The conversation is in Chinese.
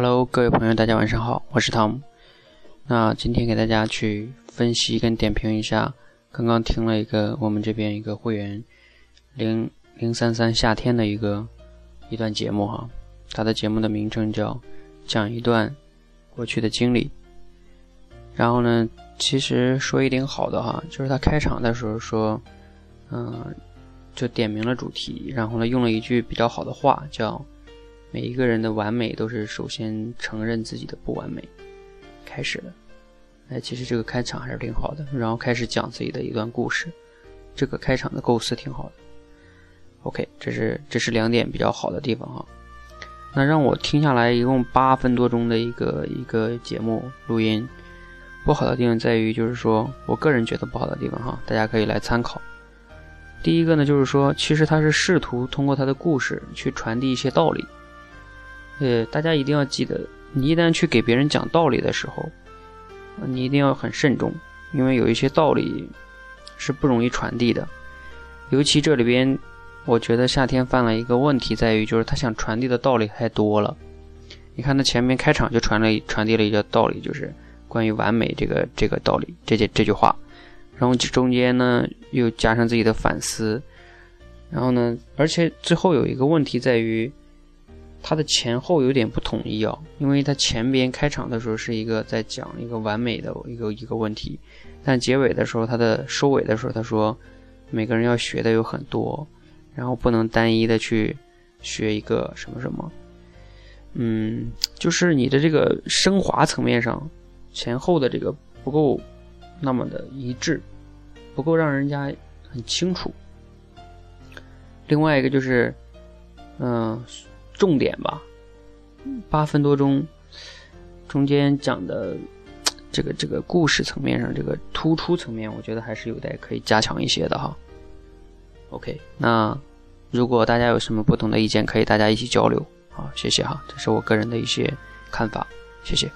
Hello，各位朋友，大家晚上好，我是汤姆。那今天给大家去分析跟点评一下，刚刚听了一个我们这边一个会员零零三三夏天的一个一段节目哈，他的节目的名称叫讲一段过去的经历。然后呢，其实说一点好的哈，就是他开场的时候说，嗯，就点明了主题，然后呢用了一句比较好的话，叫每一个人的完美都是首先承认自己的不完美开始的。哎，其实这个开场还是挺好的，然后开始讲自己的一段故事，这个开场的构思挺好的。OK，这是这是两点比较好的地方哈。那让我听下来一共八分多钟的一个一个节目录音，不好的地方在于就是说我个人觉得不好的地方哈，大家可以来参考。第一个呢，就是说其实他是试图通过他的故事去传递一些道理。呃，大家一定要记得，你一旦去给别人讲道理的时候。你一定要很慎重，因为有一些道理是不容易传递的。尤其这里边，我觉得夏天犯了一个问题，在于就是他想传递的道理太多了。你看他前面开场就传了传递了一个道理，就是关于完美这个这个道理，这这这句话。然后中间呢又加上自己的反思，然后呢，而且最后有一个问题在于。它的前后有点不统一啊，因为它前边开场的时候是一个在讲一个完美的一个一个问题，但结尾的时候，它的收尾的时候，他说每个人要学的有很多，然后不能单一的去学一个什么什么，嗯，就是你的这个升华层面上前后的这个不够那么的一致，不够让人家很清楚。另外一个就是，嗯。重点吧，八分多钟，中间讲的这个这个故事层面上，这个突出层面，我觉得还是有待可以加强一些的哈。OK，那如果大家有什么不同的意见，可以大家一起交流。好，谢谢哈，这是我个人的一些看法，谢谢。